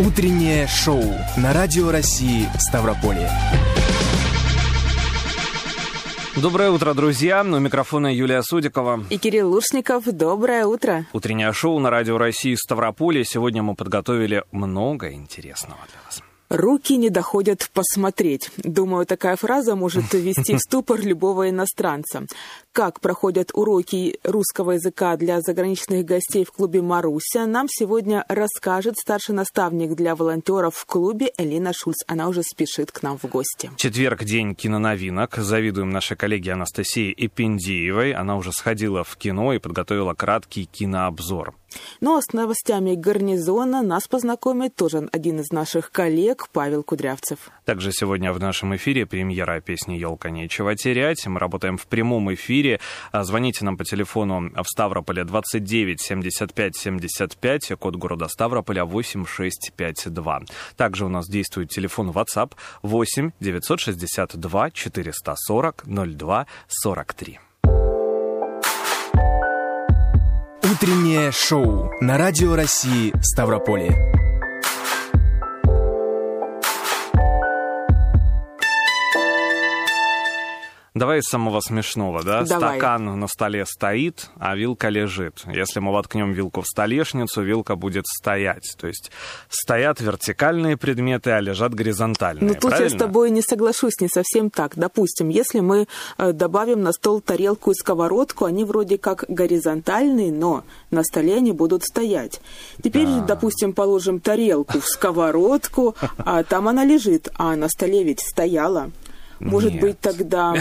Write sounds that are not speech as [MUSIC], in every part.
Утреннее шоу на Радио России Ставрополье. Доброе утро, друзья. У микрофона Юлия Судикова. И Кирилл Лушников. Доброе утро. Утреннее шоу на Радио России Ставрополье. Сегодня мы подготовили много интересного для вас. Руки не доходят посмотреть. Думаю, такая фраза может [LAUGHS] ввести в ступор любого иностранца. Как проходят уроки русского языка для заграничных гостей в клубе «Маруся», нам сегодня расскажет старший наставник для волонтеров в клубе Элина Шульц. Она уже спешит к нам в гости. Четверг – день киноновинок. Завидуем нашей коллеге Анастасии Эпендиевой. Она уже сходила в кино и подготовила краткий кинообзор. Ну а с новостями гарнизона нас познакомит тоже один из наших коллег, Павел Кудрявцев. Также сегодня в нашем эфире премьера песни «Елка нечего терять». Мы работаем в прямом эфире. А, звоните нам по телефону в Ставрополе 29 75 75, код города Ставрополя 8652. Также у нас действует телефон WhatsApp 8 962 440 02 43. Утреннее шоу на Радио России Ставрополье. Давай из самого смешного, да? Давай. Стакан на столе стоит, а вилка лежит. Если мы воткнем вилку в столешницу, вилка будет стоять. То есть стоят вертикальные предметы, а лежат горизонтальные. Ну тут правильно? я с тобой не соглашусь, не совсем так. Допустим, если мы э, добавим на стол тарелку и сковородку, они вроде как горизонтальные, но на столе они будут стоять. Теперь, Да. допустим, положим тарелку в сковородку, а там она лежит, а на столе ведь стояла. Может Нет. быть, тогда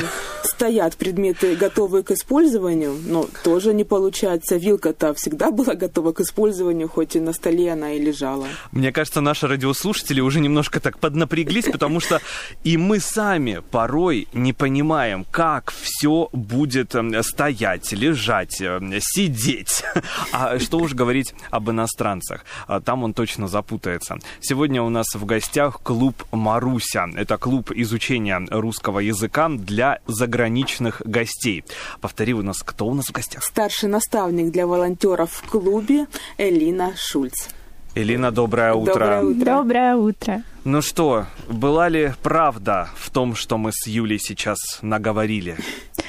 стоят предметы, готовые к использованию, но тоже не получается. Вилка-то всегда была готова к использованию, хоть и на столе она и лежала. Мне кажется, наши радиослушатели уже немножко так поднапряглись, потому что и мы сами порой не понимаем, как все будет эм, стоять, лежать, эм, сидеть. А что уж говорить об иностранцах. А Там он точно запутается. Сегодня у нас в гостях клуб «Маруся». Это клуб изучения русского языка для заграничных гостей. Повтори у нас, кто у нас в гостях? Старший наставник для волонтеров в клубе Элина Шульц. Элина, доброе утро. Доброе утро. Доброе утро. Ну что, была ли правда в том, что мы с Юлей сейчас наговорили?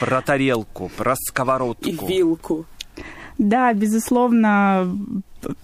Про тарелку, про сковородку. И вилку. Да, безусловно,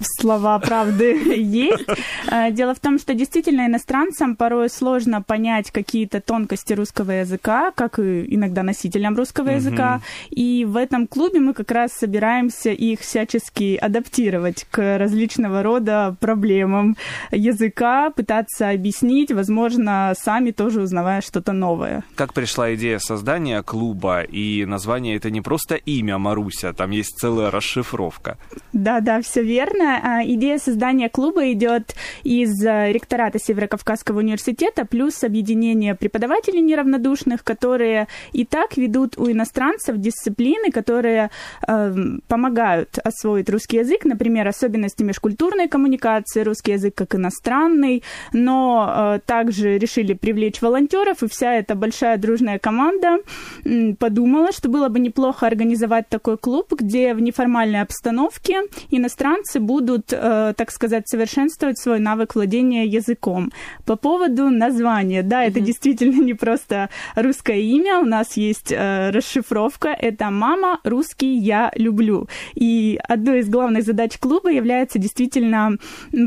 слова правды [LAUGHS] есть. Э, Дело в том, что действительно иностранцам порой сложно понять какие-то тонкости русского языка, как и иногда носителям русского языка. И в этом клубе мы как раз собираемся их всячески адаптировать к различного рода проблемам языка, пытаться объяснить, возможно, сами тоже узнавая что-то новое. Как пришла идея создания клуба, и название это не просто имя Маруся, там есть целая расшифровка. Да, да, все верно. А, Идея создания клуба идет из э, ректората Северокавказского университета плюс объединение преподавателей неравнодушных, которые и так ведут у иностранцев дисциплины, которые эм, помогают освоить русский язык, например, особенности межкультурной коммуникации, русский язык как иностранный, но э, также решили привлечь волонтеров, и вся эта большая дружная команда м, подумала, что было бы неплохо организовать такой клуб, где в неформальной обстановке иностранцы будут, э, так сказать, совершенствовать свой навык владения языком. По поводу названия, да, это действительно не просто русское имя, у нас есть э, расшифровка, это «Мама, русский я люблю». И одной из главных задач клуба является действительно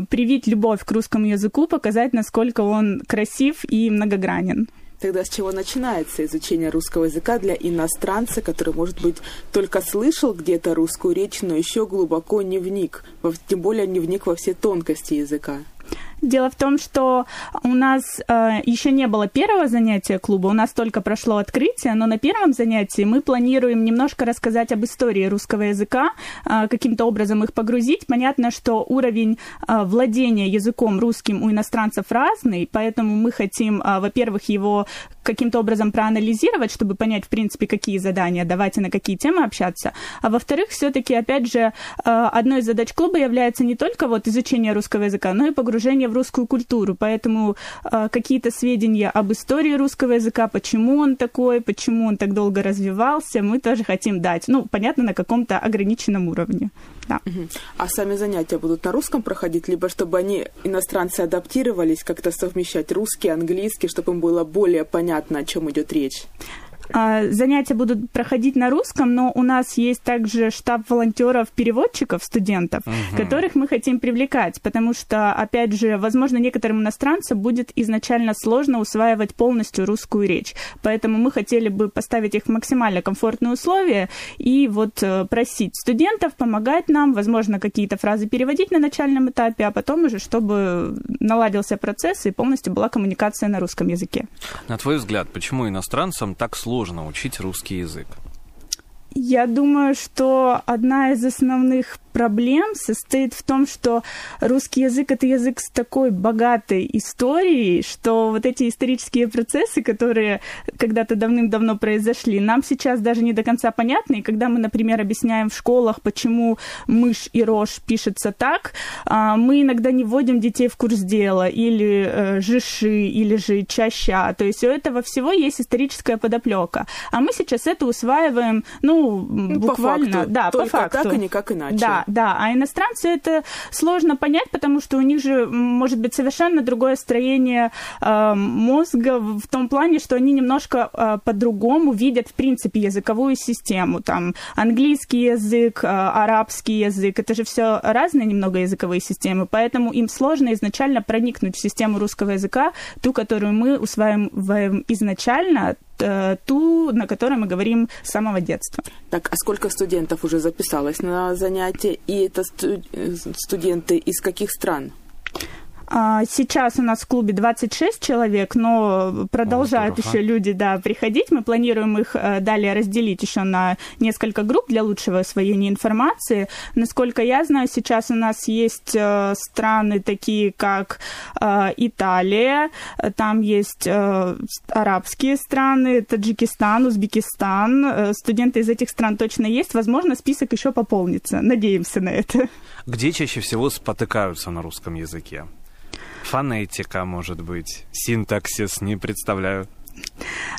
привить любовь к русскому языку, показать, насколько он красив и многогранен. Тогда с чего начинается изучение русского языка для иностранца, который, может быть, только слышал где-то русскую речь, но еще глубоко не вник, тем более не вник во все тонкости языка? Дело в том, что у нас э, еще не было первого занятия клуба, у нас только прошло открытие, но на первом занятии мы планируем немножко рассказать об истории русского языка, э, каким-то образом их погрузить. Понятно, что уровень э, владения языком русским у иностранцев разный, поэтому мы хотим, э, во-первых, его каким-то образом проанализировать, чтобы понять, в принципе, какие задания давать и на какие темы общаться. А во-вторых, все-таки, опять же, одной из задач клуба является не только вот изучение русского языка, но и погружение в русскую культуру. Поэтому какие-то сведения об истории русского языка, почему он такой, почему он так долго развивался, мы тоже хотим дать. Ну, понятно, на каком-то ограниченном уровне. Да. А сами занятия будут на русском проходить, либо чтобы они, иностранцы, адаптировались, как-то совмещать русский, английский, чтобы им было более понятно, о чем идет речь? А, занятия будут проходить на русском, но у нас есть также штаб волонтеров-переводчиков, студентов, угу. которых мы хотим привлекать, потому что, опять же, возможно, некоторым иностранцам будет изначально сложно усваивать полностью русскую речь. Поэтому мы хотели бы поставить их в максимально комфортные условия и вот э, просить студентов помогать нам, возможно, какие-то фразы переводить на начальном этапе, а потом уже, чтобы наладился процесс и полностью была коммуникация на русском языке. На твой взгляд, почему иностранцам так сложно сложно учить русский язык? Я думаю, что одна из основных проблем состоит в том, что русский язык — это язык с такой богатой историей, что вот эти исторические процессы, которые когда-то давным-давно произошли, нам сейчас даже не до конца понятны. И когда мы, например, объясняем в школах, почему мышь и рожь пишется так, а, мы иногда не вводим детей в курс дела, или э, жиши, или же чаща. То есть у этого всего есть историческая подоплека. А мы сейчас это усваиваем, ну, ну буквально... По факту. Да, Только по факту. так и никак иначе. Да, да, а иностранцы это сложно понять, потому что у них же может быть совершенно другое строение э, мозга в том плане, что они немножко э, по-другому видят, в принципе, языковую систему. Там английский язык, э, арабский язык, это же все разные немного языковые системы, поэтому им сложно изначально проникнуть в систему русского языка, ту, которую мы усваиваем изначально, ту, на которой мы говорим с самого детства. Так, а сколько студентов уже записалось на занятия? И это э, студенты из каких стран? А, сейчас у нас в клубе 26 человек, но продолжают О, еще люди да, приходить. Мы планируем их э, далее разделить еще на несколько групп для лучшего освоения информации. Насколько я знаю, сейчас у нас есть э, страны такие, как э, Италия, там есть арабские страны, Таджикистан, Узбекистан. Студенты из этих стран точно есть. Возможно, список еще пополнится. Надеемся на это. Где чаще всего спотыкаются на русском языке? Фонетика, может быть, синтаксис, не представляю.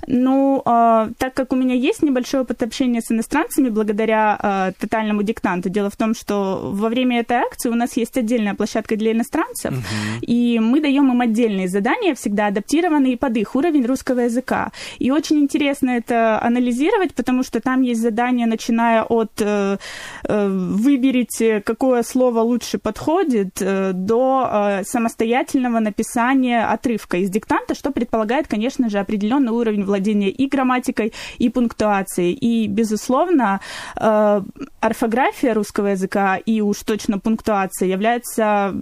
Ну, э, так как у меня есть небольшой опыт общения с иностранцами благодаря э, тотальному диктанту, дело в том, что во время этой акции у нас есть отдельная площадка для иностранцев, uh-huh. и мы даем им отдельные задания, всегда адаптированные под их уровень русского языка. И очень интересно это анализировать, потому что там есть задания, начиная от э, э, выберите, какое слово лучше подходит, э, до э, самостоятельного написания отрывка из диктанта, что предполагает, конечно же, определенные определенный уровень владения и грамматикой, и пунктуацией. И, безусловно, э, орфография русского языка и уж точно пунктуация является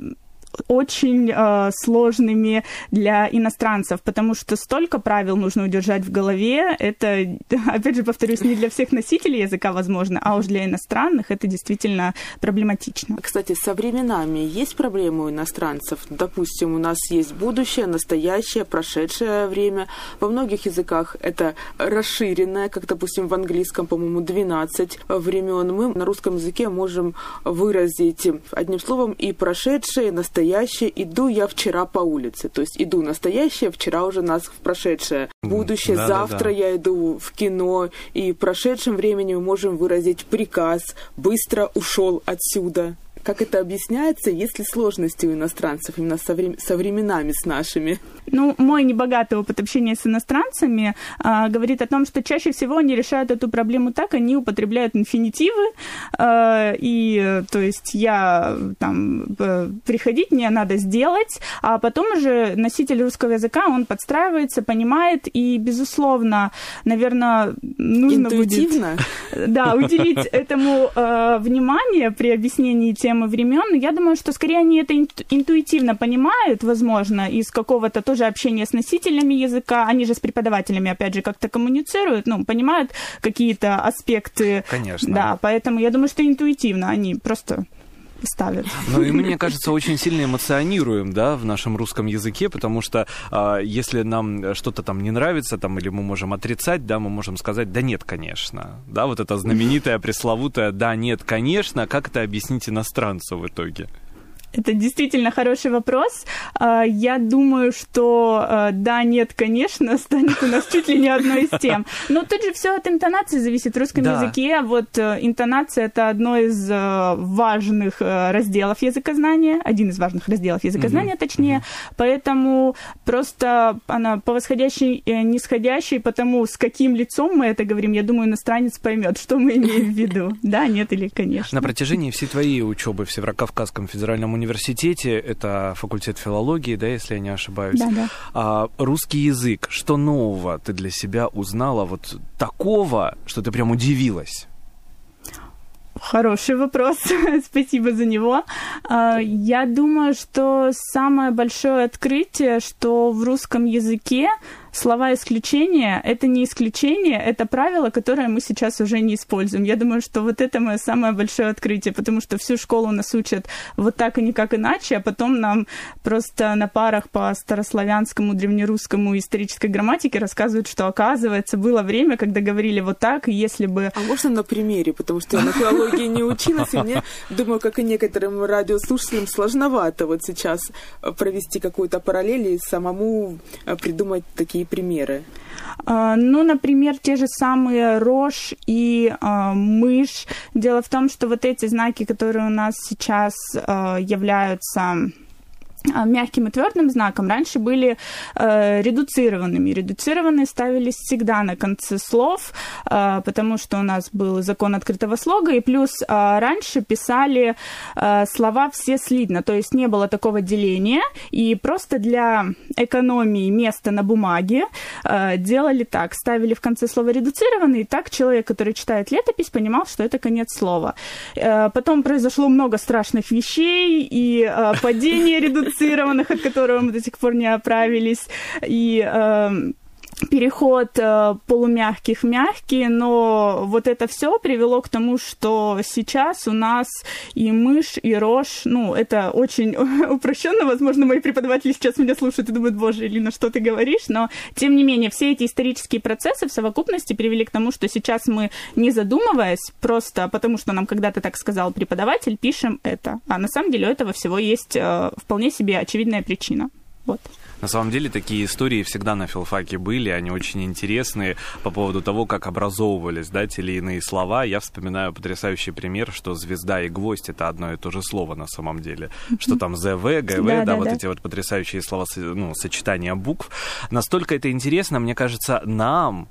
очень э, сложными для иностранцев, потому что столько правил нужно удержать в голове. Это, [LAUGHS] опять же, повторюсь, не для всех носителей языка, возможно, а уж для иностранных это действительно проблематично. Кстати, со временами есть проблемы у иностранцев? Допустим, у нас есть будущее, настоящее, прошедшее время. Во многих языках это расширенное, как, допустим, в английском, по-моему, 12 времен. Мы на русском языке можем выразить одним словом и прошедшее, и настоящее настоящее, иду я вчера по улице. То есть иду настоящее, вчера уже нас в прошедшее. Будущее, да, завтра да, да. я иду в кино, и в прошедшем времени мы можем выразить приказ «быстро ушел отсюда». Как это объясняется? Есть ли сложности у иностранцев именно со, врем... со временами с нашими? Ну, мой небогатый опыт общения с иностранцами а, говорит о том, что чаще всего они решают эту проблему так, они употребляют инфинитивы, а, и, то есть, я там, приходить мне надо сделать, а потом уже носитель русского языка, он подстраивается, понимает, и, безусловно, наверное, нужно Интуитивно? будет... [LAUGHS] Да, уделить [LAUGHS] этому э, внимание при объяснении тем системы времен. Я думаю, что скорее они это интуитивно понимают, возможно, из какого-то тоже общения с носителями языка. Они же с преподавателями, опять же, как-то коммуницируют, ну, понимают какие-то аспекты. Конечно. Да, поэтому я думаю, что интуитивно они просто ставят. Ну и мне кажется, очень сильно эмоционируем, да, в нашем русском языке, потому что э, если нам что-то там не нравится, там, или мы можем отрицать, да, мы можем сказать, да нет, конечно, да, вот это знаменитое, пресловутое, да, нет, конечно, как это объяснить иностранцу в итоге? Это действительно хороший вопрос. А, я думаю, что а, да, нет, конечно, [LAUGHS] станет у нас чуть ли не одной из тем. Но тут же все от интонации зависит. В русском да. языке вот э, интонация это одно из э, важных э, разделов языкознания, один из важных разделов языкознания, mm-hmm. точнее. Mm-hmm. Поэтому просто она по восходящей, нисходящей, потому с каким лицом мы это говорим, я думаю, иностранец поймет, что мы имеем в виду. [LAUGHS] Да, нет или конечно. На протяжении всей твоей учебы в Северокавказском федеральном университете университете, это факультет филологии, да, если я не ошибаюсь. Да, да. А, русский язык, что нового ты для себя узнала вот такого, что ты прям удивилась? Хороший вопрос, [LAUGHS] спасибо за него. А, я думаю, что самое большое открытие, что в русском языке слова исключения — это не исключение, это правило, которое мы сейчас уже не используем. Я думаю, что вот это мое самое большое открытие, потому что всю школу нас учат вот так и никак иначе, а потом нам просто на парах по старославянскому, древнерусскому исторической грамматике рассказывают, что, оказывается, было время, когда говорили вот так, и если бы... А можно на примере, потому что я на филологии не училась, и мне, думаю, как и некоторым радиослушателям, сложновато вот сейчас провести какую-то параллель и самому придумать такие примеры? А, ну, например, те же самые рожь и э, мышь. Дело в том, что вот эти знаки, которые у нас сейчас э, являются мягким и твердым знаком раньше были э, редуцированными. Редуцированные ставились всегда на конце слов, э, потому что у нас был закон открытого слога, и плюс э, раньше писали э, слова все слитно, то есть не было такого деления, и просто для экономии места на бумаге э, делали так, ставили в конце слова редуцированный, и так человек, который читает летопись, понимал, что это конец слова. Э, потом произошло много страшных вещей, и э, падение редуцированного [LAUGHS] сфальсифицированных, от которого мы до сих пор не оправились, и э, переход э, полумягких в мягкие, но вот это все привело к тому, что сейчас у нас и мышь, и рожь, ну, это очень [LAUGHS] упрощенно, возможно, мои преподаватели сейчас меня слушают и думают, боже, Элина, что ты говоришь, но, тем не менее, все эти исторические процессы в совокупности привели к тому, что сейчас мы, не задумываясь, просто потому что нам когда-то так сказал преподаватель, пишем это, а на самом деле у этого всего есть э, вполне себе очевидная причина. Вот. На самом деле такие истории всегда на филфаке были, они очень интересные по поводу того, как образовывались да, те или иные слова. Я вспоминаю потрясающий пример, что звезда и гвоздь это одно и то же слово на самом деле. Что там ЗВ, ГВ, да, да, да вот да. эти вот потрясающие слова, ну, сочетания букв. Настолько это интересно, мне кажется, нам,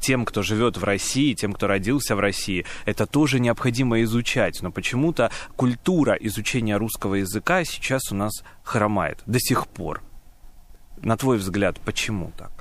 тем, кто живет в России, тем, кто родился в России, это тоже необходимо изучать. Но почему-то культура изучения русского языка сейчас у нас хромает до сих пор. На твой взгляд, почему так?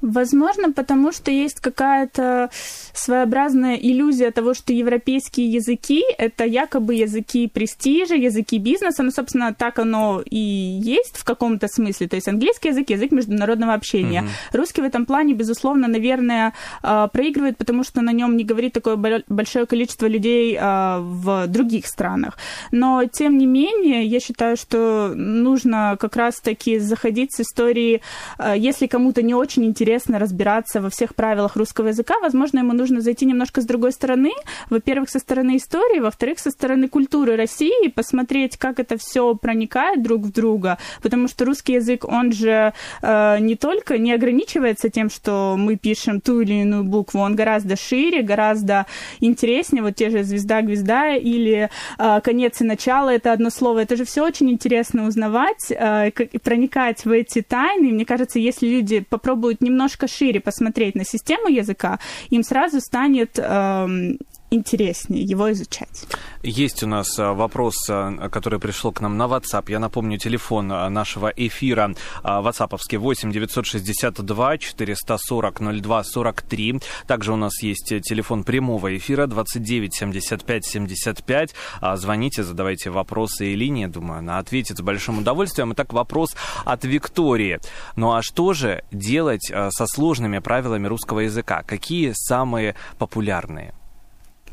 Возможно, потому что есть какая-то своеобразная иллюзия того, что европейские языки — это якобы языки престижа, языки бизнеса. Ну, собственно, так оно и есть в каком-то смысле. То есть английский язык — язык международного общения. Mm-hmm. Русский в этом плане, безусловно, наверное, а, проигрывает, потому что на нем не говорит такое большое количество людей а, в других странах. Но, тем не менее, я считаю, что нужно как раз-таки заходить с истории, а, если кому-то не очень интересно, интересно разбираться во всех правилах русского языка, возможно, ему нужно зайти немножко с другой стороны. Во-первых, со стороны истории, во-вторых, со стороны культуры России, посмотреть, как это все проникает друг в друга, потому что русский язык, он же э, не только не ограничивается тем, что мы пишем ту или иную букву, он гораздо шире, гораздо интереснее, вот те же звезда, гвезда или э, конец и начало, это одно слово, это же все очень интересно узнавать, э, проникать в эти тайны. Мне кажется, если люди попробуют немного немножко шире посмотреть на систему языка, им сразу станет эм, интереснее его изучать. Есть у нас а, вопрос, а, который пришел к нам на WhatsApp. Я напомню, телефон а, нашего эфира WhatsAppовский 8 962 440 02 43. Также у нас есть телефон прямого эфира 29 75 75. Звоните, задавайте вопросы и линии. Думаю, она ответит с большим удовольствием. Итак, вопрос от Виктории. Ну а что же делать со сложными правилами русского языка? Какие самые популярные?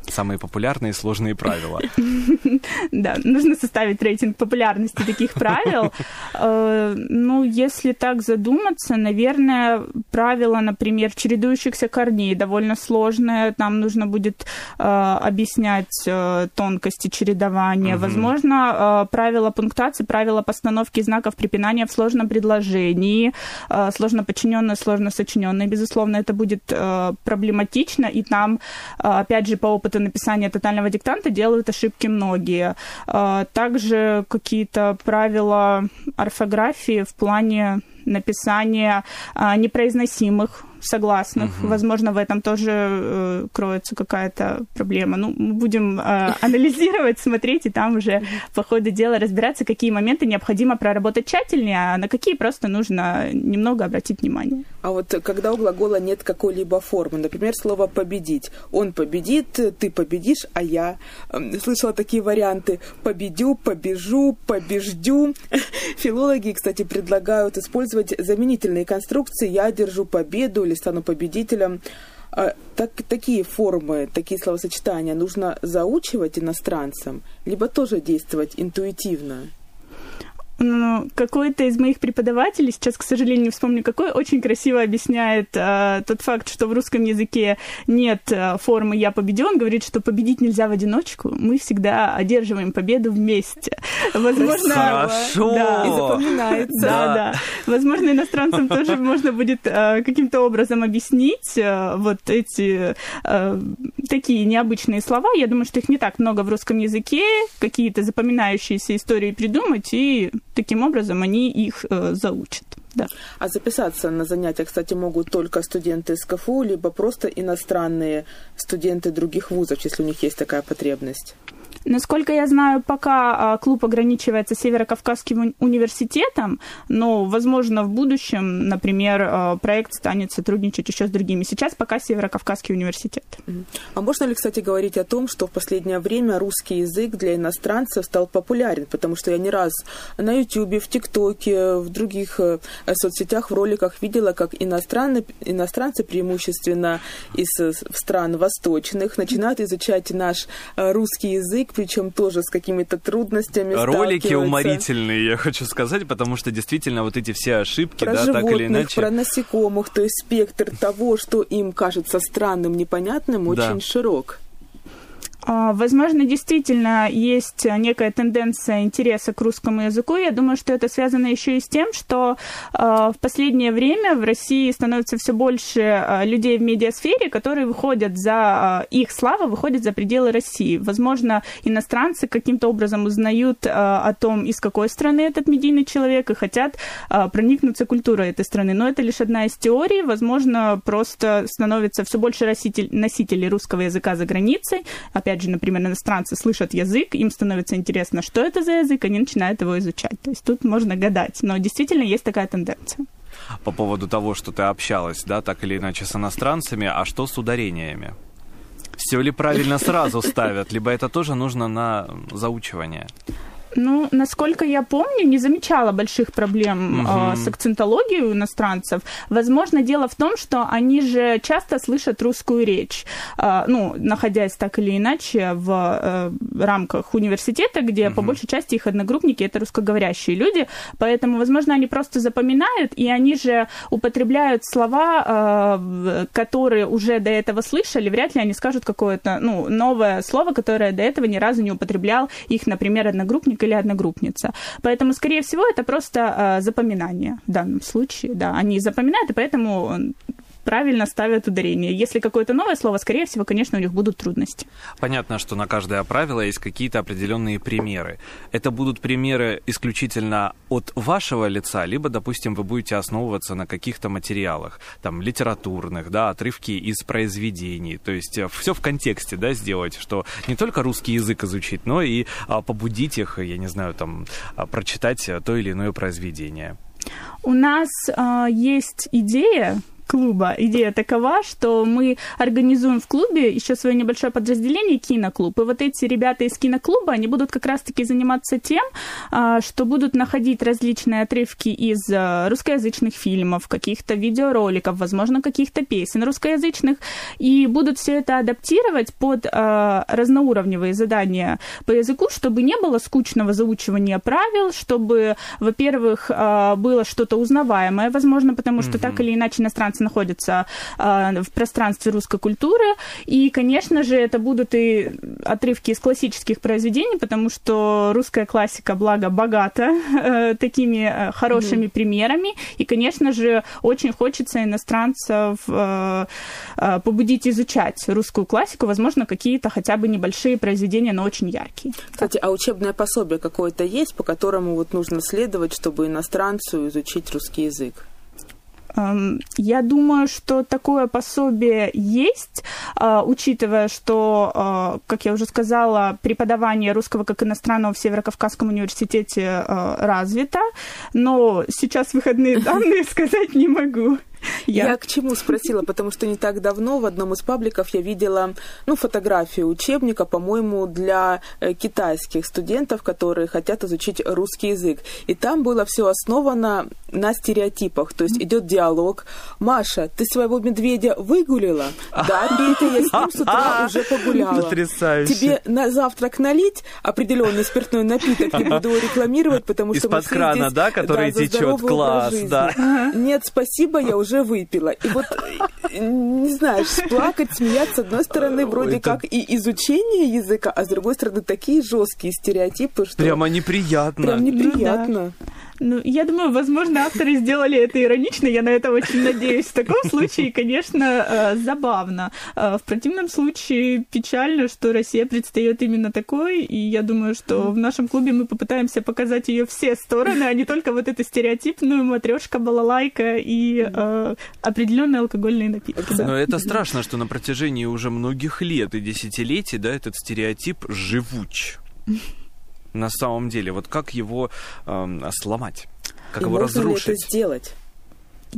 Самые популярные сложные правила. [LAUGHS] Да, нужно составить рейтинг популярности таких правил. Э, ну, если так задуматься, наверное, правило, например, чередующихся корней довольно сложное. Там нужно будет э, объяснять э, тонкости чередования. Возможно, правила пунктуации, правила постановки знаков препинания в сложном предложении, сложно подчиненное, сложно сочиненное. Безусловно, это будет проблематично, и там, опять же, по опыту написания тотального диктанта делают ошибки многие. А, также какие-то правила орфографии в плане написания а, непроизносимых согласных. Угу. Возможно, в этом тоже э, кроется какая-то проблема. Ну, мы будем э, [LAUGHS] анализировать, смотреть, и там уже по ходу дела разбираться, какие моменты необходимо проработать тщательнее, а на какие просто нужно немного обратить внимание. А вот когда у глагола нет какой-либо формы, например, слово «победить», он победит, ты победишь, а я слышала такие варианты «победю», «побежу», «побеждю». [LAUGHS] Филологи, кстати, предлагают использовать заменительные конструкции «я держу победу» или стану победителем. А, так, такие формы, такие словосочетания нужно заучивать иностранцам, либо тоже действовать интуитивно? Ну, какой-то из моих преподавателей, сейчас, к сожалению, не вспомню какой, очень красиво объясняет э, тот факт, что в русском языке нет э, формы «я победю». Он говорит, что победить нельзя в одиночку, мы всегда одерживаем победу вместе. Возможно, Хорошо. Да, и запоминается. Да, да. Возможно, иностранцам тоже можно будет э, каким-то образом объяснить э, вот эти э, такие необычные слова. Я думаю, что их не так много в русском языке, какие-то запоминающиеся истории придумать и таким образом они их э, заучат. Да. А записаться на занятия, кстати, могут только студенты из КФУ, либо просто иностранные студенты других вузов, если у них есть такая потребность. Насколько я знаю, пока а, клуб ограничивается Северо-Кавказским университетом, но, возможно, в будущем, например, а, проект станет сотрудничать еще с другими. Сейчас пока Северо-Кавказский университет. А можно ли, кстати, говорить о том, что в последнее время русский язык для иностранцев стал популярен? Потому что я не раз на YouTube, в ТикТоке, в других э, соцсетях, в роликах видела, как иностранцы, иностранцы преимущественно из э, стран восточных начинают изучать наш э, русский язык, причем тоже с какими-то трудностями Ролики уморительные, я хочу сказать, потому что действительно вот эти все ошибки, про да, животных, так или иначе... Про насекомых, то есть спектр того, что им кажется странным, непонятным, да. очень широк. А, возможно, действительно есть некая тенденция интереса к русскому языку. Я думаю, что это связано еще и с тем, что а, в последнее время в России становится все больше а, людей в медиасфере, которые выходят за их слава, выходят за пределы России. Возможно, иностранцы каким-то образом узнают о том, из какой страны этот медийный человек, и хотят проникнуться культурой этой страны. Но это лишь одна из теорий. Возможно, просто становится все больше носителей русского языка за границей. Опять опять же, например, иностранцы слышат язык, им становится интересно, что это за язык, они начинают его изучать. То есть тут можно гадать, но действительно есть такая тенденция. По поводу того, что ты общалась, да, так или иначе с иностранцами, а что с ударениями? Все ли правильно сразу ставят, либо это тоже нужно на заучивание? Ну, насколько я помню, не замечала больших проблем угу. э, с акцентологией у иностранцев. Возможно, дело в том, что они же часто слышат русскую речь, э, ну, находясь так или иначе в э, рамках университета, где угу. по большей части их одногруппники это русскоговорящие люди, поэтому, возможно, они просто запоминают, и они же употребляют слова, э, которые уже до этого слышали, вряд ли они скажут какое-то, ну, новое слово, которое до этого ни разу не употреблял их, например, одногруппник или одногруппница. Поэтому, скорее всего, это просто э, запоминание в данном случае. Да, они запоминают, и поэтому правильно ставят ударение. Если какое-то новое слово, скорее всего, конечно, у них будут трудности. Понятно, что на каждое правило есть какие-то определенные примеры. Это будут примеры исключительно от вашего лица, либо, допустим, вы будете основываться на каких-то материалах, там, литературных, да, отрывки из произведений. То есть э, все в контексте, да, сделать, что не только русский язык изучить, но и а, побудить их, я не знаю, там, а, прочитать то или иное произведение. У нас э, есть идея клуба. Идея такова, что мы организуем в клубе еще свое небольшое подразделение киноклуб. И вот эти ребята из киноклуба, они будут как раз-таки заниматься тем, а, что будут находить различные отрывки из а, русскоязычных фильмов, каких-то видеороликов, возможно, каких-то песен русскоязычных, и будут все это адаптировать под а, разноуровневые задания по языку, чтобы не было скучного заучивания правил, чтобы, во-первых, было что-то узнаваемое, возможно, потому что mm-hmm. так или иначе иностранцы находятся в пространстве русской культуры, и, конечно же, это будут и отрывки из классических произведений, потому что русская классика, благо, богата э, такими э, хорошими mm-hmm. примерами. И, конечно же, очень хочется иностранцев э, побудить изучать русскую классику, возможно, какие-то хотя бы небольшие произведения, но очень яркие. Кстати, а учебное пособие какое-то есть, по которому вот нужно следовать, чтобы иностранцу изучить русский язык? Эм, я думаю, что такое пособие есть, э, учитывая, что, э, как я уже сказала, преподавание русского как иностранного в Северо-Кавказском университете э, развито, но сейчас выходные [LAUGHS] данные сказать не могу. Я... я к чему спросила, потому что не так давно в одном из пабликов я видела ну, фотографию учебника, по-моему, для э, китайских студентов, которые хотят изучить русский язык. И там было все основано на стереотипах. То есть идет диалог. Маша, ты своего медведя выгулила? Да, Петя, я с ним с утра [LAUGHS] уже погуляла. Потрясающе. Тебе на завтрак налить определенный спиртной напиток, не буду его рекламировать, потому что Из-под крана, да, который течет, класс, да. Нет, спасибо, я уже выпила. И вот, не знаешь, плакать, смеяться, с одной стороны, вроде Это... как и изучение языка, а с другой стороны, такие жесткие стереотипы, что... Прямо неприятно. Прям неприятно. Ну, да. Ну, я думаю, возможно, авторы сделали это иронично, я на это очень надеюсь. В таком случае, конечно, э, забавно. Э, в противном случае печально, что Россия предстает именно такой, и я думаю, что в нашем клубе мы попытаемся показать ее все стороны, а не только вот эту стереотипную матрешка, балалайка и э, определенные алкогольные напитки. Но это страшно, что на протяжении уже многих лет и десятилетий, да, этот стереотип живуч на самом деле? Вот как его э, сломать? Как и его можно разрушить? Ли это сделать?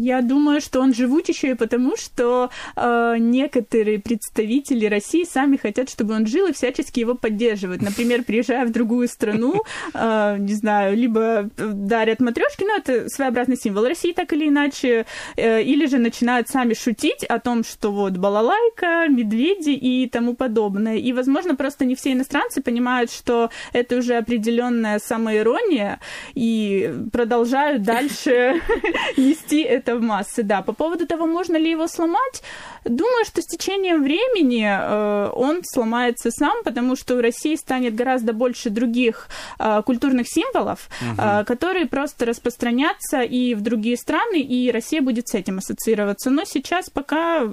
Я думаю, что он живут еще и потому, что э, некоторые представители России сами хотят, чтобы он жил и всячески его поддерживают. Например, приезжая в другую страну, э, не знаю, либо дарят матрешки, ну это своеобразный символ России, так или иначе, э, или же начинают сами шутить о том, что вот балалайка, медведи и тому подобное. И, возможно, просто не все иностранцы понимают, что это уже определенная самоирония, и продолжают дальше [LAUGHS] нести это в массы, да. По поводу того, можно ли его сломать, думаю, что с течением времени э, он сломается сам, потому что в России станет гораздо больше других э, культурных символов, угу. э, которые просто распространятся и в другие страны, и Россия будет с этим ассоциироваться. Но сейчас пока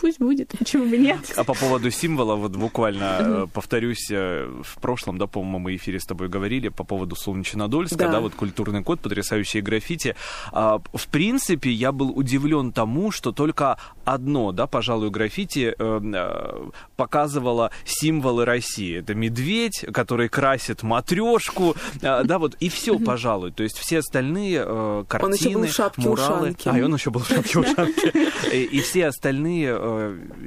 пусть будет, почему бы нет. А по поводу символа, вот буквально э, повторюсь, э, в прошлом, да, по-моему, мы эфире с тобой говорили по поводу Солнечнодольска, да, да вот культурный код, потрясающие граффити. А, в принципе, я был удивлен тому, что только одно, да, пожалуй, граффити э, показывало символы России. Это медведь, который красит матрешку, да, вот, и все, пожалуй. То есть все остальные картины, он еще был в шапке муралы... Ушанки. А, и он еще был в шапке ушанки. [LAUGHS] И все остальные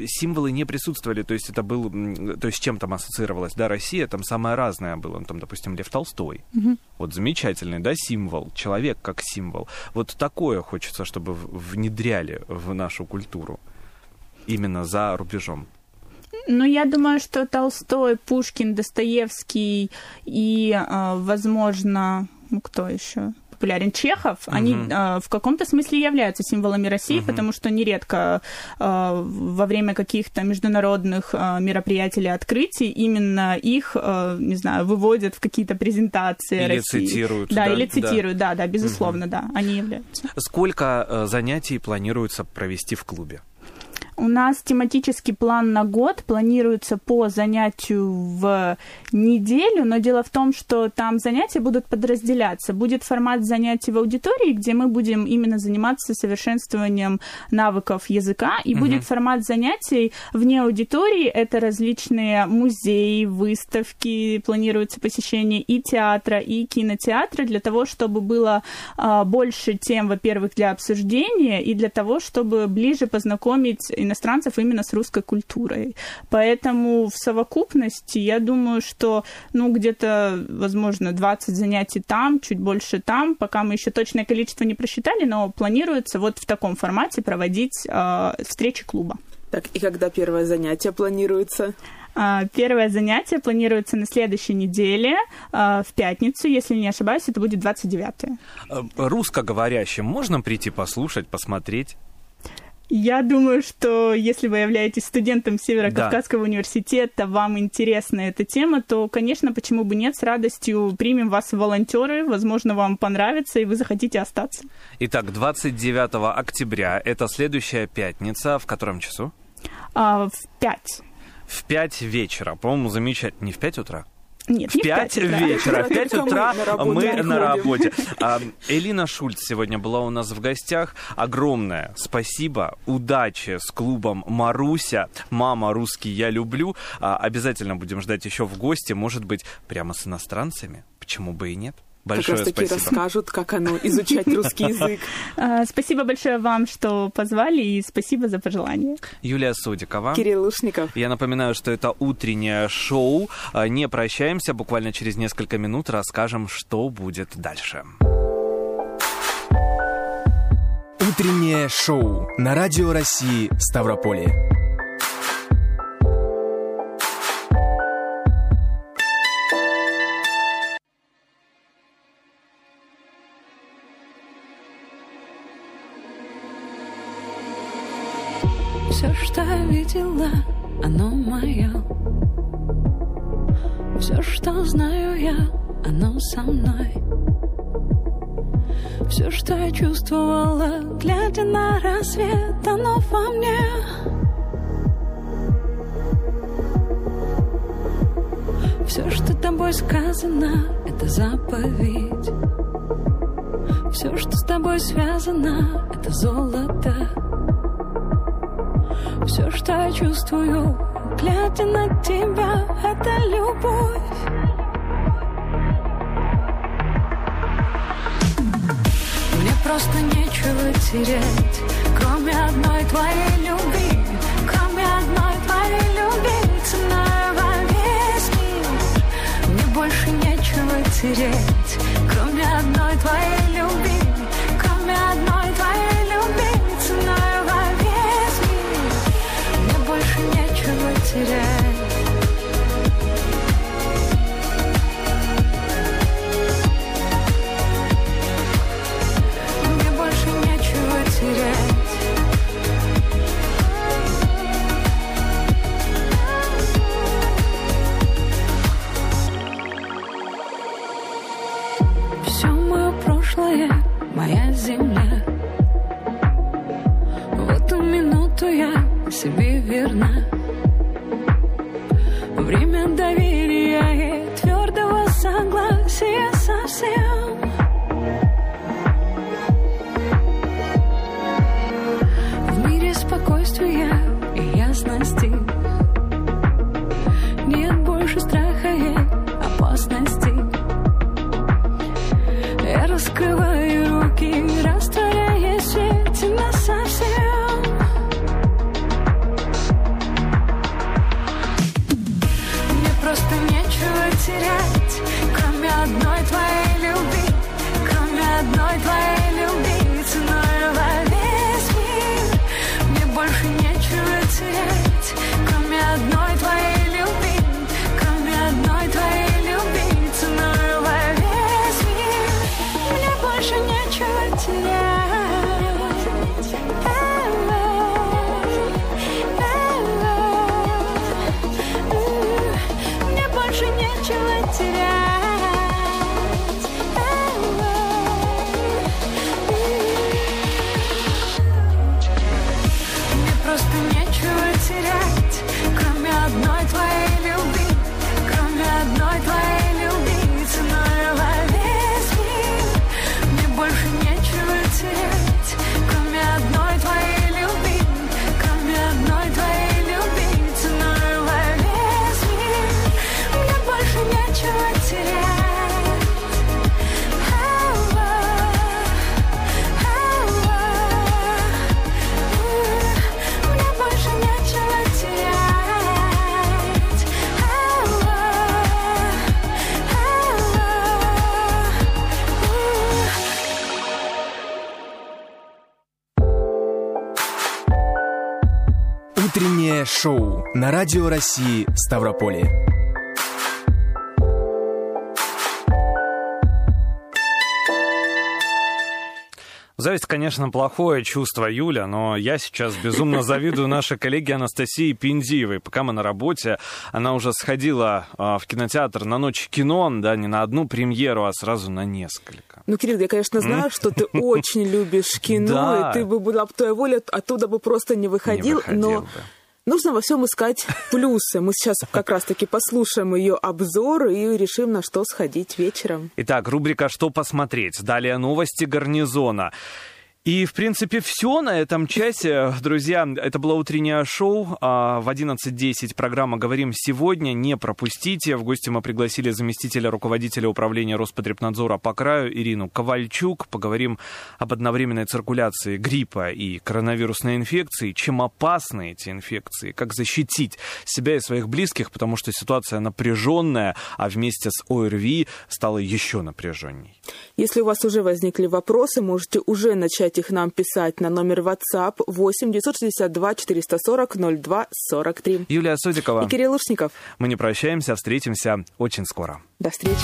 символы не присутствовали, то есть это был, то есть чем там ассоциировалась, да, Россия, там самое разное было, там, допустим, Лев Толстой, угу. вот замечательный, да, символ, человек как символ, вот такое хочется, чтобы внедряли в нашу культуру именно за рубежом. Ну, я думаю, что Толстой, Пушкин, Достоевский и, э, возможно, ну, кто еще? Популярен Чехов, угу. они э, в каком-то смысле являются символами России, угу. потому что нередко э, во время каких-то международных э, мероприятий или открытий именно их, э, не знаю, выводят в какие-то презентации или России. цитируют. Да, да, или цитируют, да, да, да безусловно, угу. да, они являются. Сколько э, занятий планируется провести в клубе? У нас тематический план на год планируется по занятию в неделю, но дело в том, что там занятия будут подразделяться. Будет формат занятий в аудитории, где мы будем именно заниматься совершенствованием навыков языка, и угу. будет формат занятий вне аудитории. Это различные музеи, выставки, планируется посещение и театра, и кинотеатра для того, чтобы было а, больше тем, во-первых, для обсуждения и для того, чтобы ближе познакомить иностранцев именно с русской культурой. Поэтому в совокупности я думаю, что ну где-то, возможно, 20 занятий там, чуть больше там, пока мы еще точное количество не просчитали, но планируется вот в таком формате проводить э, встречи клуба. Так, и когда первое занятие планируется? А, первое занятие планируется на следующей неделе, а, в пятницу, если не ошибаюсь, это будет 29 э, Русскоговорящим можно прийти послушать, посмотреть? Я думаю, что если вы являетесь студентом Северо-Кавказского да. университета, вам интересна эта тема, то, конечно, почему бы нет, с радостью примем вас в волонтеры, возможно, вам понравится, и вы захотите остаться. Итак, 29 октября, это следующая пятница, в котором часу? А, в 5 в 5 вечера. По-моему, замечательно. Не в 5 утра? Нет, в 5 вечера. В [LAUGHS] 5 утра мы на работе. Элина Шульц сегодня была у нас в гостях. Огромное спасибо. Удачи с клубом Маруся. Мама русский я люблю. А, обязательно будем ждать еще в гости. Может быть, прямо с иностранцами. Почему бы и нет? Большое как раз таки спасибо. расскажут, как оно [LAUGHS] изучать русский язык. А, спасибо большое вам, что позвали, и спасибо за пожелание. Юлия Судикова. Кирилл Лушников. Я напоминаю, что это утреннее шоу. А, не прощаемся, буквально через несколько минут расскажем, что будет дальше. Утреннее шоу на Радио России Ставрополье. Сказано, это заповедь. Все, что с тобой связано, это золото. Все, что я чувствую, глядя на тебя, это любовь. Мне просто нечего терять, кроме одной твоей любви, терять, кроме одной твоей нечего терять, на Радио России Ставрополье. Зависть, конечно, плохое чувство, Юля, но я сейчас безумно [LAUGHS] завидую нашей коллеге Анастасии Пиндиевой. Пока мы на работе, она уже сходила а, в кинотеатр на ночь кино, да, не на одну премьеру, а сразу на несколько. Ну, Кирилл, я, конечно, знаю, что ты очень любишь [LAUGHS] кино, и ты бы была бы твоя воля, оттуда бы просто не выходил, но. Нужно во всем искать плюсы. Мы сейчас как раз-таки послушаем ее обзор и решим, на что сходить вечером. Итак, рубрика «Что посмотреть?». Далее новости гарнизона. И, в принципе, все на этом часе. Друзья, это было утреннее шоу. А, В 11.10 программа «Говорим сегодня». Не пропустите. В гости мы пригласили заместителя руководителя управления Роспотребнадзора по краю Ирину Ковальчук. Поговорим об одновременной циркуляции гриппа и коронавирусной инфекции. Чем опасны эти инфекции? Как защитить себя и своих близких? Потому что ситуация напряженная, а вместе с ОРВИ стала еще напряженней. Если у вас уже возникли вопросы, можете уже начать их нам писать на номер WhatsApp 8 962 440 02 43. Юлия Содикова. И Кирилл Лушников. Мы не прощаемся, встретимся очень скоро. До встречи.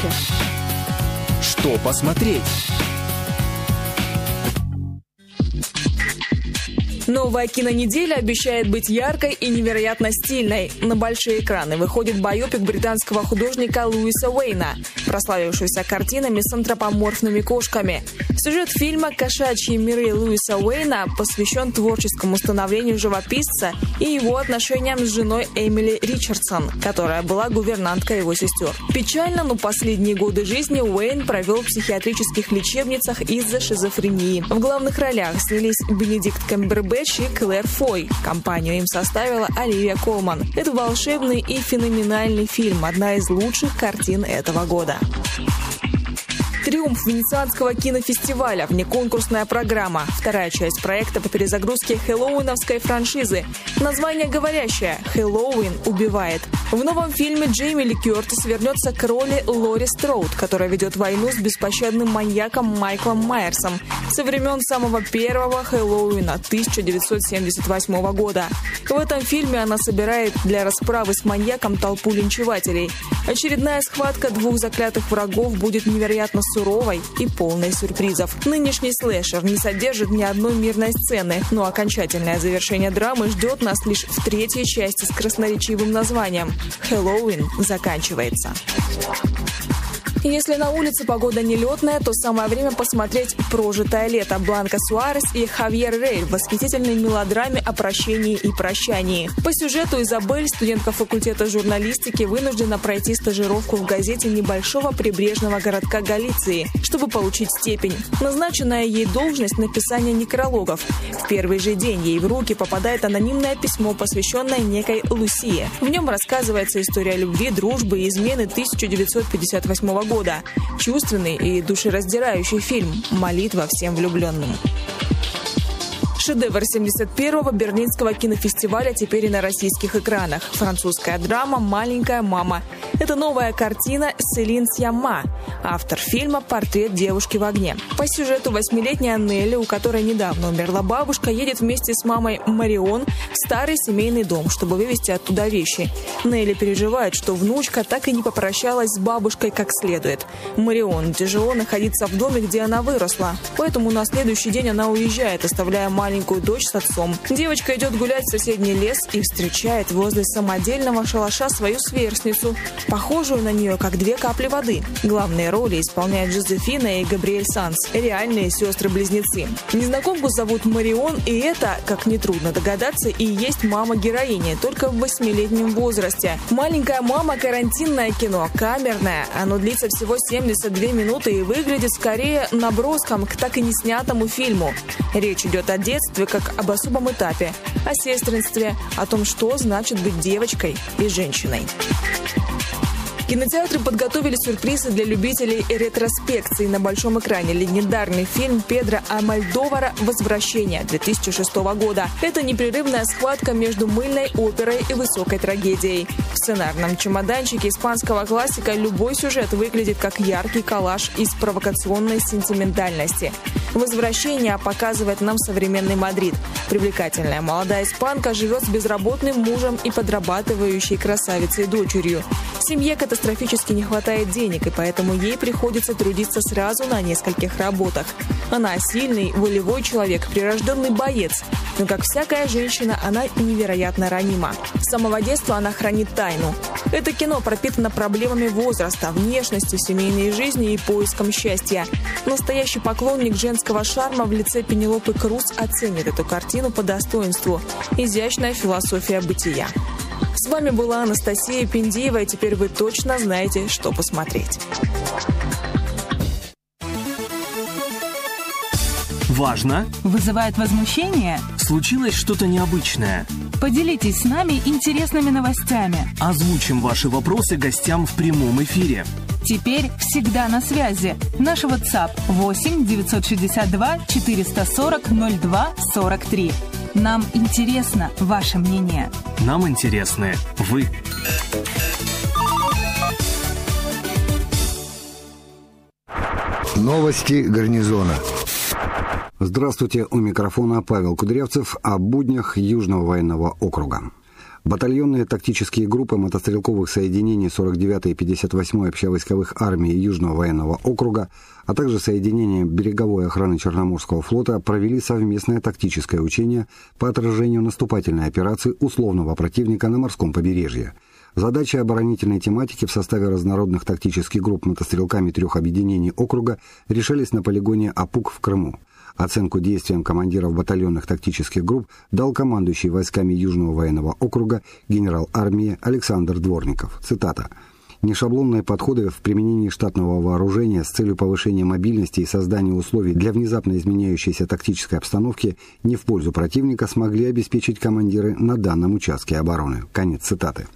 Что посмотреть? Новая кинонеделя обещает быть яркой и невероятно стильной. На большие экраны выходит байопик британского художника Луиса Уэйна, прославившийся картинами с антропоморфными кошками. Сюжет фильма «Кошачьи миры» Луиса Уэйна посвящен творческому становлению живописца и его отношениям с женой Эмили Ричардсон, которая была гувернанткой его сестер. Печально, но последние годы жизни Уэйн провел в психиатрических лечебницах из-за шизофрении. В главных ролях снялись Бенедикт Камбербэтч и Клэр Фой. Компанию им составила Оливия Колман. Это волшебный и феноменальный фильм, одна из лучших картин этого года. Триумф Венецианского кинофестиваля, внеконкурсная программа. Вторая часть проекта по перезагрузке хэллоуиновской франшизы. Название говорящее «Хэллоуин убивает». В новом фильме Джейми Ли Кертис вернется к роли Лори Строуд, которая ведет войну с беспощадным маньяком Майклом Майерсом со времен самого первого Хэллоуина 1978 года. В этом фильме она собирает для расправы с маньяком толпу линчевателей. Очередная схватка двух заклятых врагов будет невероятно суровой и полной сюрпризов. Нынешний слэшер не содержит ни одной мирной сцены, но окончательное завершение драмы ждет нас лишь в третьей части с красноречивым названием «Хэллоуин заканчивается». Если на улице погода нелетная, то самое время посмотреть «Прожитое лето» Бланка Суарес и Хавьер Рей в восхитительной мелодраме о прощении и прощании. По сюжету Изабель, студентка факультета журналистики, вынуждена пройти стажировку в газете небольшого прибрежного городка Галиции, чтобы получить степень. Назначенная ей должность написания некрологов. В первый же день ей в руки попадает анонимное письмо, посвященное некой Лусие. В нем рассказывается история любви, дружбы и измены 1958 года. Чувственный и душераздирающий фильм «Молитва всем влюбленным». Шедевр 71-го Берлинского кинофестиваля теперь и на российских экранах. Французская драма «Маленькая мама». Это новая картина Селин Сьямма, автор фильма «Портрет девушки в огне». По сюжету восьмилетняя Нелли, у которой недавно умерла бабушка, едет вместе с мамой Марион в старый семейный дом, чтобы вывезти оттуда вещи. Нелли переживает, что внучка так и не попрощалась с бабушкой как следует. Марион тяжело находиться в доме, где она выросла, поэтому на следующий день она уезжает, оставляя маленькую дочь с отцом. Девочка идет гулять в соседний лес и встречает возле самодельного шалаша свою сверстницу, похожую на нее, как две капли воды. Главные роли исполняют Жозефина и Габриэль Санс, реальные сестры-близнецы. Незнакомку зовут Марион, и это, как нетрудно догадаться, и есть мама героини, только в восьмилетнем возрасте. «Маленькая мама» – карантинное кино, камерное. Оно длится всего 72 минуты и выглядит скорее наброском к так и не снятому фильму. Речь идет о детстве как об особом этапе, о сестринстве, о том, что значит быть девочкой и женщиной. Кинотеатры подготовили сюрпризы для любителей ретроспекции на большом экране. Легендарный фильм Педро Амальдовара «Возвращение» 2006 года. Это непрерывная схватка между мыльной оперой и высокой трагедией. В сценарном чемоданчике испанского классика любой сюжет выглядит как яркий коллаж из провокационной сентиментальности. «Возвращение» показывает нам современный Мадрид. Привлекательная молодая испанка живет с безработным мужем и подрабатывающей красавицей дочерью. Семье катастрофически не хватает денег, и поэтому ей приходится трудиться сразу на нескольких работах. Она сильный, волевой человек, прирожденный боец. Но, как всякая женщина, она невероятно ранима. С самого детства она хранит тайну. Это кино пропитано проблемами возраста, внешности, семейной жизни и поиском счастья. Настоящий поклонник женского шарма в лице Пенелопы Круз оценит эту картину по достоинству. Изящная философия бытия. С вами была Анастасия Пиндеева, и теперь вы точно знаете, что посмотреть. Важно? Вызывает возмущение? Случилось что-то необычное? Поделитесь с нами интересными новостями. Озвучим ваши вопросы гостям в прямом эфире. Теперь всегда на связи. Наш WhatsApp 8 962 440 02 43. Нам интересно ваше мнение. Нам интересны вы. Новости гарнизона. Здравствуйте, у микрофона Павел Кудрявцев о буднях Южного военного округа. Батальонные тактические группы мотострелковых соединений 49-й и 58-й общевойсковых армий Южного военного округа, а также соединения береговой охраны Черноморского флота провели совместное тактическое учение по отражению наступательной операции условного противника на морском побережье. Задачи оборонительной тематики в составе разнородных тактических групп мотострелками трех объединений округа решались на полигоне Апук в Крыму. Оценку действиям командиров батальонных тактических групп дал командующий войсками Южного военного округа генерал армии Александр Дворников. Цитата. Нешаблонные подходы в применении штатного вооружения с целью повышения мобильности и создания условий для внезапно изменяющейся тактической обстановки не в пользу противника смогли обеспечить командиры на данном участке обороны. Конец цитаты.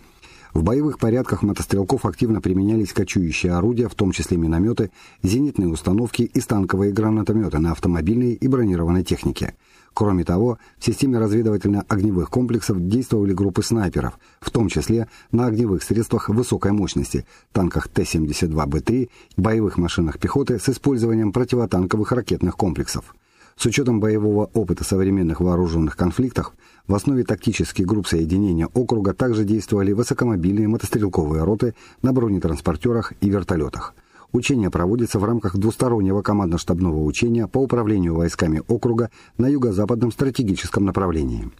В боевых порядках мотострелков активно применялись кочующие орудия, в том числе минометы, зенитные установки и станковые гранатометы на автомобильной и бронированной технике. Кроме того, в системе разведывательно-огневых комплексов действовали группы снайперов, в том числе на огневых средствах высокой мощности, танках Т-72Б3, боевых машинах пехоты с использованием противотанковых ракетных комплексов. С учетом боевого опыта современных вооруженных конфликтов, в основе тактических групп соединения округа также действовали высокомобильные мотострелковые роты на бронетранспортерах и вертолетах. Учение проводится в рамках двустороннего командно-штабного учения по управлению войсками округа на юго-западном стратегическом направлении.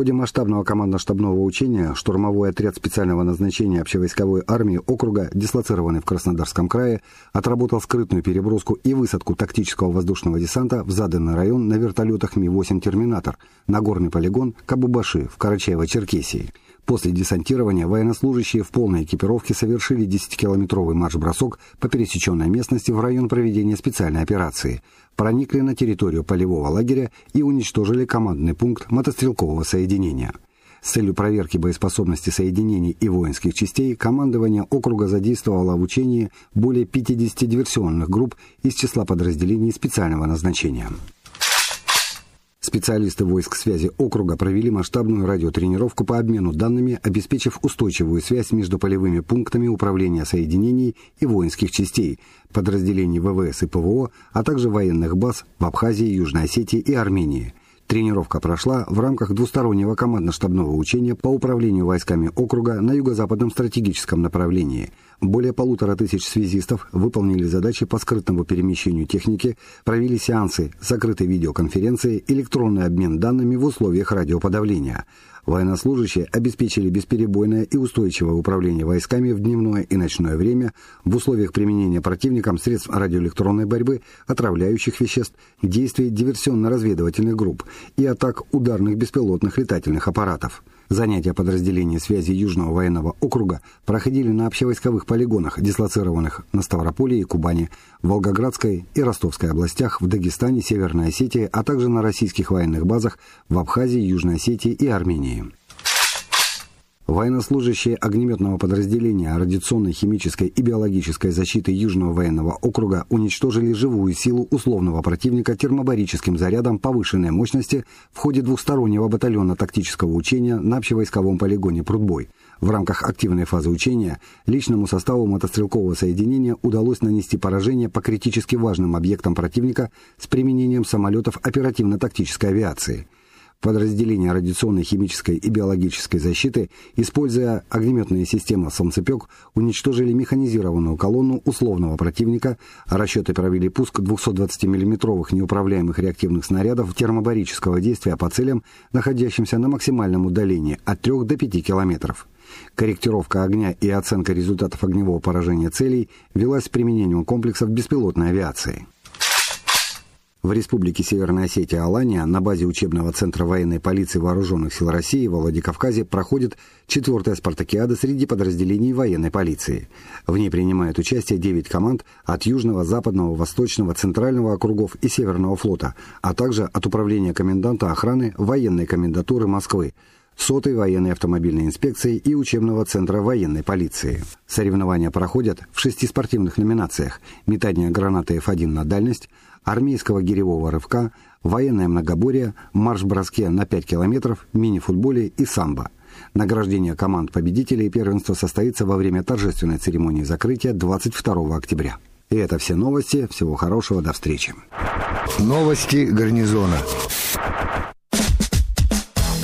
Ходе масштабного командно-штабного учения штурмовой отряд специального назначения общевойсковой армии округа, дислоцированный в Краснодарском крае, отработал скрытную переброску и высадку тактического воздушного десанта в заданный район на вертолетах Ми-8 «Терминатор» на горный полигон Кабубаши в Карачаево-Черкесии. После десантирования военнослужащие в полной экипировке совершили 10-километровый марш-бросок по пересеченной местности в район проведения специальной операции, проникли на территорию полевого лагеря и уничтожили командный пункт мотострелкового соединения. С целью проверки боеспособности соединений и воинских частей командование округа задействовало в учении более 50 диверсионных групп из числа подразделений специального назначения. Специалисты войск связи округа провели масштабную радиотренировку по обмену данными, обеспечив устойчивую связь между полевыми пунктами управления соединений и воинских частей, подразделений ВВС и ПВО, а также военных баз в Абхазии, Южной Осетии и Армении. Тренировка прошла в рамках двустороннего командно-штабного учения по управлению войсками округа на юго-западном стратегическом направлении. Более полутора тысяч связистов выполнили задачи по скрытному перемещению техники, провели сеансы закрытой видеоконференции, электронный обмен данными в условиях радиоподавления – Военнослужащие обеспечили бесперебойное и устойчивое управление войсками в дневное и ночное время в условиях применения противником средств радиоэлектронной борьбы, отравляющих веществ, действий диверсионно-разведывательных групп и атак ударных беспилотных летательных аппаратов. Занятия подразделений связи Южного военного округа проходили на общевойсковых полигонах, дислоцированных на Ставрополе и Кубани, Волгоградской и Ростовской областях, в Дагестане, Северной Осетии, а также на российских военных базах в Абхазии, Южной Осетии и Армении. Военнослужащие огнеметного подразделения радиационной, химической и биологической защиты Южного военного округа уничтожили живую силу условного противника термобарическим зарядом повышенной мощности в ходе двухстороннего батальона тактического учения на общевойсковом полигоне «Прудбой». В рамках активной фазы учения личному составу мотострелкового соединения удалось нанести поражение по критически важным объектам противника с применением самолетов оперативно-тактической авиации – подразделения радиационной, химической и биологической защиты, используя огнеметные системы «Солнцепек», уничтожили механизированную колонну условного противника, а расчеты провели пуск 220 миллиметровых неуправляемых реактивных снарядов термобарического действия по целям, находящимся на максимальном удалении от 3 до 5 километров. Корректировка огня и оценка результатов огневого поражения целей велась с применением комплексов беспилотной авиации. В Республике Северная Осетия Алания на базе учебного центра военной полиции Вооруженных сил России во Владикавказе проходит четвертая спартакиада среди подразделений военной полиции. В ней принимают участие 9 команд от Южного, Западного, Восточного, Центрального округов и Северного флота, а также от Управления коменданта охраны военной комендатуры Москвы, сотой военной автомобильной инспекции и учебного центра военной полиции. Соревнования проходят в шести спортивных номинациях «Метание гранаты F1 на дальность», армейского гиревого рывка, военное многоборье, марш-броске на 5 километров, мини-футболе и самбо. Награждение команд победителей первенства состоится во время торжественной церемонии закрытия 22 октября. И это все новости. Всего хорошего. До встречи. Новости гарнизона.